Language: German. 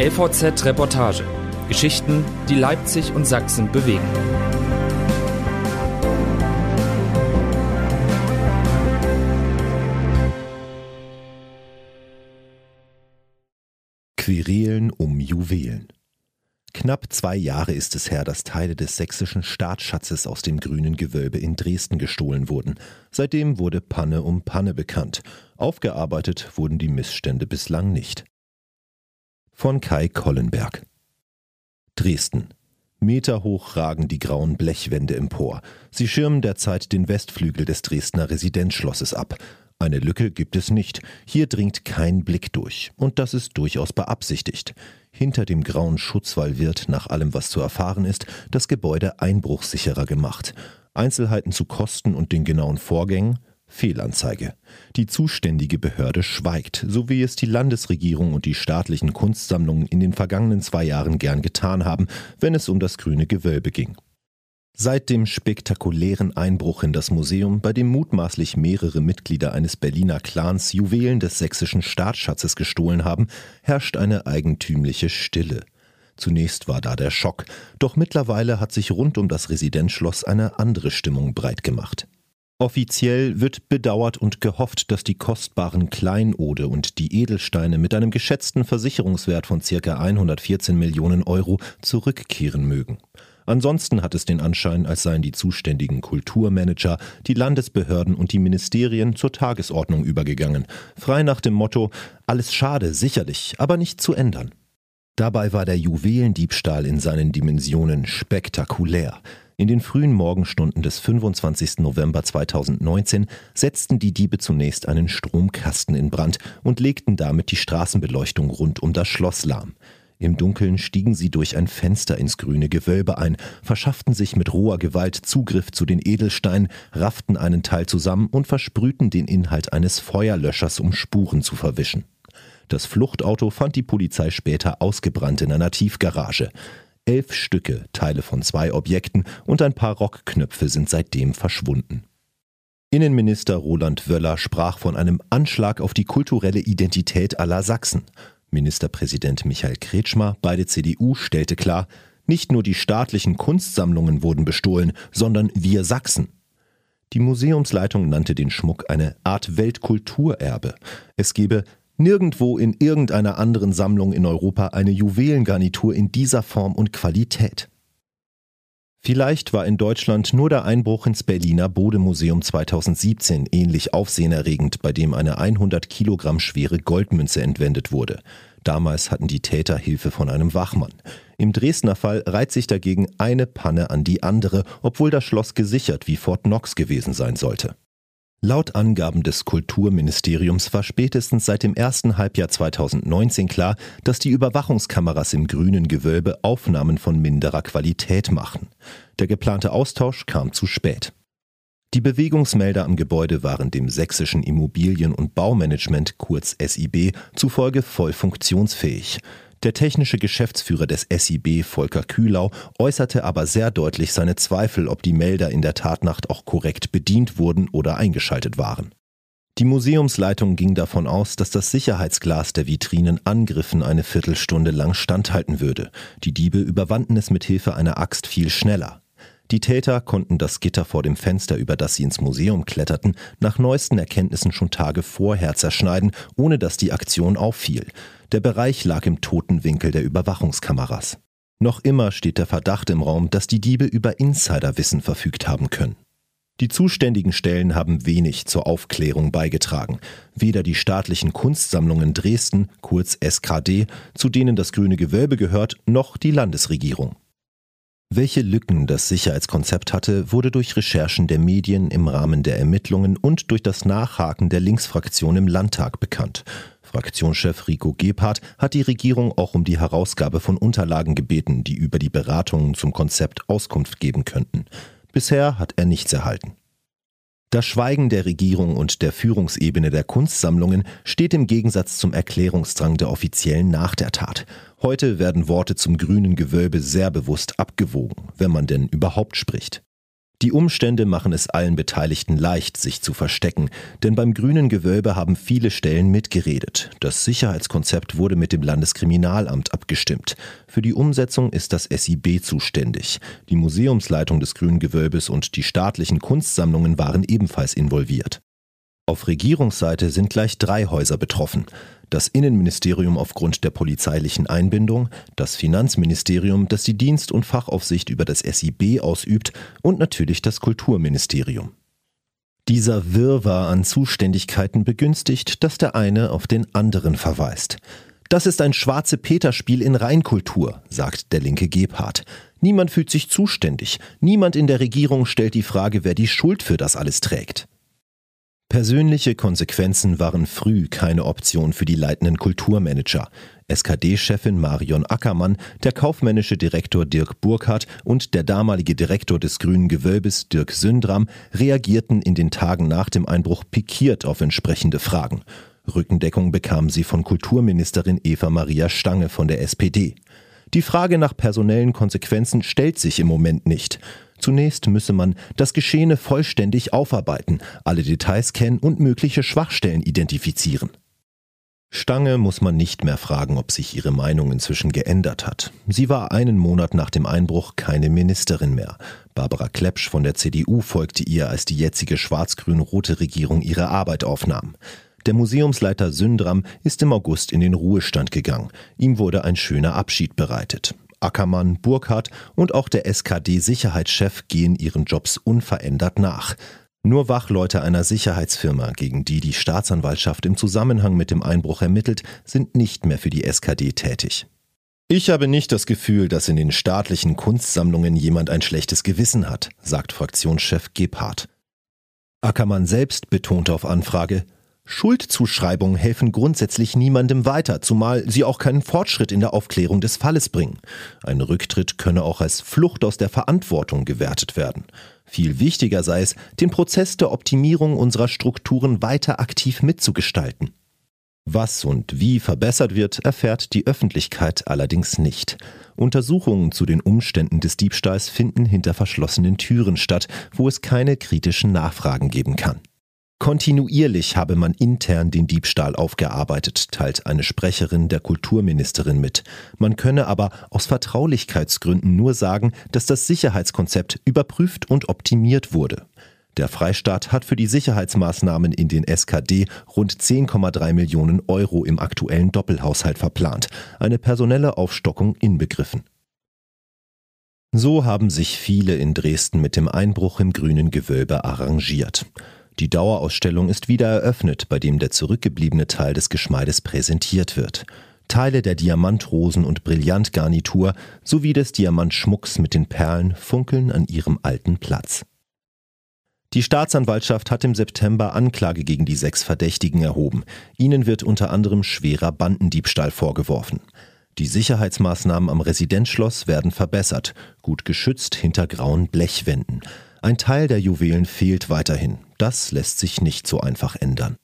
LVZ Reportage. Geschichten, die Leipzig und Sachsen bewegen. Querelen um Juwelen. Knapp zwei Jahre ist es her, dass Teile des sächsischen Staatsschatzes aus dem grünen Gewölbe in Dresden gestohlen wurden. Seitdem wurde Panne um Panne bekannt. Aufgearbeitet wurden die Missstände bislang nicht von Kai Kollenberg. Dresden. Meterhoch ragen die grauen Blechwände empor. Sie schirmen derzeit den Westflügel des Dresdner Residenzschlosses ab. Eine Lücke gibt es nicht. Hier dringt kein Blick durch. Und das ist durchaus beabsichtigt. Hinter dem grauen Schutzwall wird, nach allem was zu erfahren ist, das Gebäude einbruchsicherer gemacht. Einzelheiten zu Kosten und den genauen Vorgängen Fehlanzeige. Die zuständige Behörde schweigt, so wie es die Landesregierung und die staatlichen Kunstsammlungen in den vergangenen zwei Jahren gern getan haben, wenn es um das grüne Gewölbe ging. Seit dem spektakulären Einbruch in das Museum, bei dem mutmaßlich mehrere Mitglieder eines Berliner Clans Juwelen des sächsischen Staatsschatzes gestohlen haben, herrscht eine eigentümliche Stille. Zunächst war da der Schock, doch mittlerweile hat sich rund um das Residenzschloss eine andere Stimmung breit gemacht. Offiziell wird bedauert und gehofft, dass die kostbaren Kleinode und die Edelsteine mit einem geschätzten Versicherungswert von ca. 114 Millionen Euro zurückkehren mögen. Ansonsten hat es den Anschein, als seien die zuständigen Kulturmanager, die Landesbehörden und die Ministerien zur Tagesordnung übergegangen, frei nach dem Motto alles schade, sicherlich, aber nicht zu ändern. Dabei war der Juwelendiebstahl in seinen Dimensionen spektakulär. In den frühen Morgenstunden des 25. November 2019 setzten die Diebe zunächst einen Stromkasten in Brand und legten damit die Straßenbeleuchtung rund um das Schloss lahm. Im Dunkeln stiegen sie durch ein Fenster ins grüne Gewölbe ein, verschafften sich mit roher Gewalt Zugriff zu den Edelsteinen, rafften einen Teil zusammen und versprühten den Inhalt eines Feuerlöschers, um Spuren zu verwischen. Das Fluchtauto fand die Polizei später ausgebrannt in einer Tiefgarage. Elf Stücke, Teile von zwei Objekten und ein paar Rockknöpfe sind seitdem verschwunden. Innenminister Roland Wöller sprach von einem Anschlag auf die kulturelle Identität aller Sachsen. Ministerpräsident Michael Kretschmer, beide CDU, stellte klar, nicht nur die staatlichen Kunstsammlungen wurden bestohlen, sondern wir Sachsen. Die Museumsleitung nannte den Schmuck eine Art Weltkulturerbe. Es gebe Nirgendwo in irgendeiner anderen Sammlung in Europa eine Juwelengarnitur in dieser Form und Qualität. Vielleicht war in Deutschland nur der Einbruch ins Berliner Bodemuseum 2017 ähnlich aufsehenerregend, bei dem eine 100 Kilogramm schwere Goldmünze entwendet wurde. Damals hatten die Täter Hilfe von einem Wachmann. Im Dresdner Fall reiht sich dagegen eine Panne an die andere, obwohl das Schloss gesichert wie Fort Knox gewesen sein sollte. Laut Angaben des Kulturministeriums war spätestens seit dem ersten Halbjahr 2019 klar, dass die Überwachungskameras im grünen Gewölbe Aufnahmen von minderer Qualität machen. Der geplante Austausch kam zu spät. Die Bewegungsmelder am Gebäude waren dem sächsischen Immobilien- und Baumanagement kurz SIB zufolge voll funktionsfähig. Der technische Geschäftsführer des SIB, Volker Kühlau, äußerte aber sehr deutlich seine Zweifel, ob die Melder in der Tatnacht auch korrekt bedient wurden oder eingeschaltet waren. Die Museumsleitung ging davon aus, dass das Sicherheitsglas der Vitrinen Angriffen eine Viertelstunde lang standhalten würde. Die Diebe überwanden es mit Hilfe einer Axt viel schneller. Die Täter konnten das Gitter vor dem Fenster, über das sie ins Museum kletterten, nach neuesten Erkenntnissen schon Tage vorher zerschneiden, ohne dass die Aktion auffiel. Der Bereich lag im toten Winkel der Überwachungskameras. Noch immer steht der Verdacht im Raum, dass die Diebe über Insiderwissen verfügt haben können. Die zuständigen Stellen haben wenig zur Aufklärung beigetragen. Weder die staatlichen Kunstsammlungen Dresden, kurz SKD, zu denen das grüne Gewölbe gehört, noch die Landesregierung. Welche Lücken das Sicherheitskonzept hatte, wurde durch Recherchen der Medien im Rahmen der Ermittlungen und durch das Nachhaken der Linksfraktion im Landtag bekannt. Fraktionschef Rico Gebhardt hat die Regierung auch um die Herausgabe von Unterlagen gebeten, die über die Beratungen zum Konzept Auskunft geben könnten. Bisher hat er nichts erhalten. Das Schweigen der Regierung und der Führungsebene der Kunstsammlungen steht im Gegensatz zum Erklärungsdrang der Offiziellen nach der Tat. Heute werden Worte zum grünen Gewölbe sehr bewusst abgewogen, wenn man denn überhaupt spricht. Die Umstände machen es allen Beteiligten leicht, sich zu verstecken, denn beim grünen Gewölbe haben viele Stellen mitgeredet. Das Sicherheitskonzept wurde mit dem Landeskriminalamt abgestimmt. Für die Umsetzung ist das SIB zuständig. Die Museumsleitung des grünen Gewölbes und die staatlichen Kunstsammlungen waren ebenfalls involviert. Auf Regierungsseite sind gleich drei Häuser betroffen. Das Innenministerium aufgrund der polizeilichen Einbindung, das Finanzministerium, das die Dienst- und Fachaufsicht über das SIB ausübt und natürlich das Kulturministerium. Dieser Wirrwarr an Zuständigkeiten begünstigt, dass der eine auf den anderen verweist. Das ist ein schwarze Peterspiel in Reinkultur, sagt der linke Gebhardt. Niemand fühlt sich zuständig, niemand in der Regierung stellt die Frage, wer die Schuld für das alles trägt. Persönliche Konsequenzen waren früh keine Option für die leitenden Kulturmanager. SKD-Chefin Marion Ackermann, der kaufmännische Direktor Dirk Burkhardt und der damalige Direktor des Grünen Gewölbes Dirk Sündram reagierten in den Tagen nach dem Einbruch pikiert auf entsprechende Fragen. Rückendeckung bekam sie von Kulturministerin Eva Maria Stange von der SPD. Die Frage nach personellen Konsequenzen stellt sich im Moment nicht. Zunächst müsse man das Geschehene vollständig aufarbeiten, alle Details kennen und mögliche Schwachstellen identifizieren. Stange muss man nicht mehr fragen, ob sich ihre Meinung inzwischen geändert hat. Sie war einen Monat nach dem Einbruch keine Ministerin mehr. Barbara Klepsch von der CDU folgte ihr, als die jetzige schwarz-grün-rote Regierung ihre Arbeit aufnahm. Der Museumsleiter Sündram ist im August in den Ruhestand gegangen. Ihm wurde ein schöner Abschied bereitet. Ackermann, Burkhardt und auch der SKD-Sicherheitschef gehen ihren Jobs unverändert nach. Nur Wachleute einer Sicherheitsfirma, gegen die die Staatsanwaltschaft im Zusammenhang mit dem Einbruch ermittelt, sind nicht mehr für die SKD tätig. Ich habe nicht das Gefühl, dass in den staatlichen Kunstsammlungen jemand ein schlechtes Gewissen hat, sagt Fraktionschef Gebhardt. Ackermann selbst betonte auf Anfrage, Schuldzuschreibungen helfen grundsätzlich niemandem weiter, zumal sie auch keinen Fortschritt in der Aufklärung des Falles bringen. Ein Rücktritt könne auch als Flucht aus der Verantwortung gewertet werden. Viel wichtiger sei es, den Prozess der Optimierung unserer Strukturen weiter aktiv mitzugestalten. Was und wie verbessert wird, erfährt die Öffentlichkeit allerdings nicht. Untersuchungen zu den Umständen des Diebstahls finden hinter verschlossenen Türen statt, wo es keine kritischen Nachfragen geben kann. Kontinuierlich habe man intern den Diebstahl aufgearbeitet, teilt eine Sprecherin der Kulturministerin mit. Man könne aber aus Vertraulichkeitsgründen nur sagen, dass das Sicherheitskonzept überprüft und optimiert wurde. Der Freistaat hat für die Sicherheitsmaßnahmen in den SKD rund 10,3 Millionen Euro im aktuellen Doppelhaushalt verplant, eine personelle Aufstockung inbegriffen. So haben sich viele in Dresden mit dem Einbruch im grünen Gewölbe arrangiert. Die Dauerausstellung ist wieder eröffnet, bei dem der zurückgebliebene Teil des Geschmeides präsentiert wird. Teile der Diamantrosen- und Brillantgarnitur sowie des Diamantschmucks mit den Perlen funkeln an ihrem alten Platz. Die Staatsanwaltschaft hat im September Anklage gegen die sechs Verdächtigen erhoben. Ihnen wird unter anderem schwerer Bandendiebstahl vorgeworfen. Die Sicherheitsmaßnahmen am Residenzschloss werden verbessert, gut geschützt hinter grauen Blechwänden. Ein Teil der Juwelen fehlt weiterhin. Das lässt sich nicht so einfach ändern.